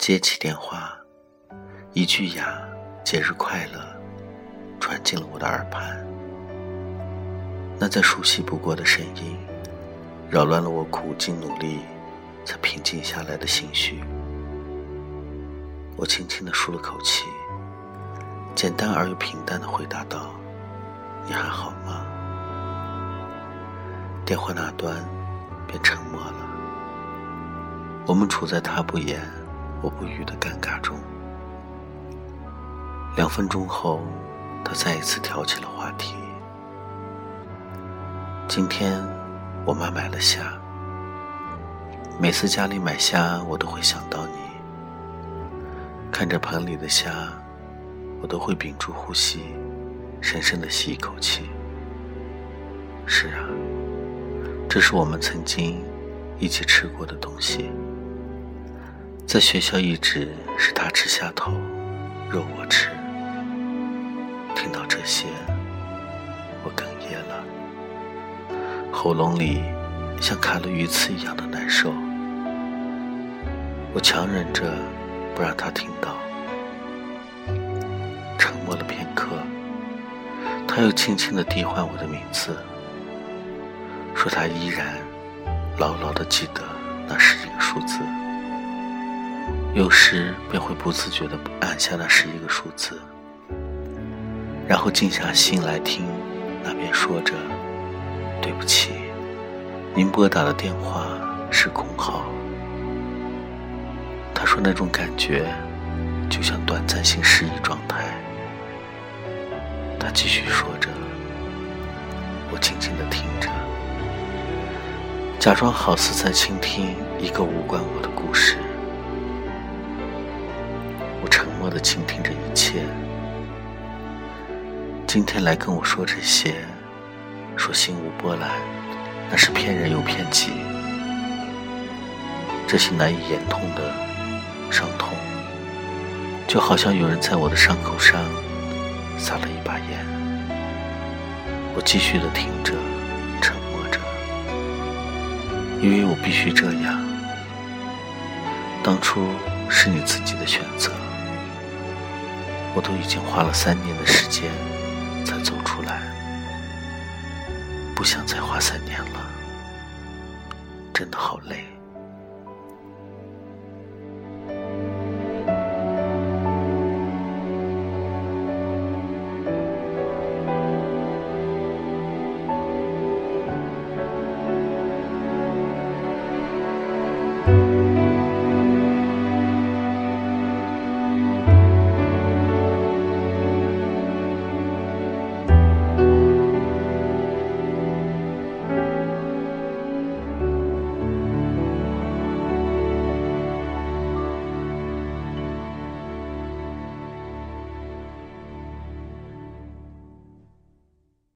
接起电话，一句“呀，节日快乐”传进了我的耳畔。那再熟悉不过的声音，扰乱了我苦尽努力才平静下来的心绪。我轻轻地舒了口气，简单而又平淡地回答道：“你还好吗？”电话那端便沉默了。我们处在他不言，我不语的尴尬中。两分钟后，他再一次挑起了话题。今天我妈买了虾，每次家里买虾，我都会想到你。看着盆里的虾，我都会屏住呼吸，深深的吸一口气。是啊，这是我们曾经一起吃过的东西。在学校一直是他吃虾头，肉我吃。听到这些，我哽咽了，喉咙里像卡了鱼刺一样的难受。我强忍着不让他听到，沉默了片刻，他又轻轻地递唤我的名字，说他依然牢牢地记得那十一个数字。有时便会不自觉地按下那十一个数字，然后静下心来听那边说着：“对不起，您拨打的电话是空号。”他说那种感觉就像短暂性失忆状态。他继续说着，我静静地听着，假装好似在倾听一个无关我的故事。默的倾听着一切。今天来跟我说这些，说心无波澜，那是骗人又骗己。这些难以言痛的伤痛，就好像有人在我的伤口上撒了一把盐。我继续的听着，沉默着，因为我必须这样。当初是你自己的选择。我都已经花了三年的时间才走出来，不想再花三年了，真的好累。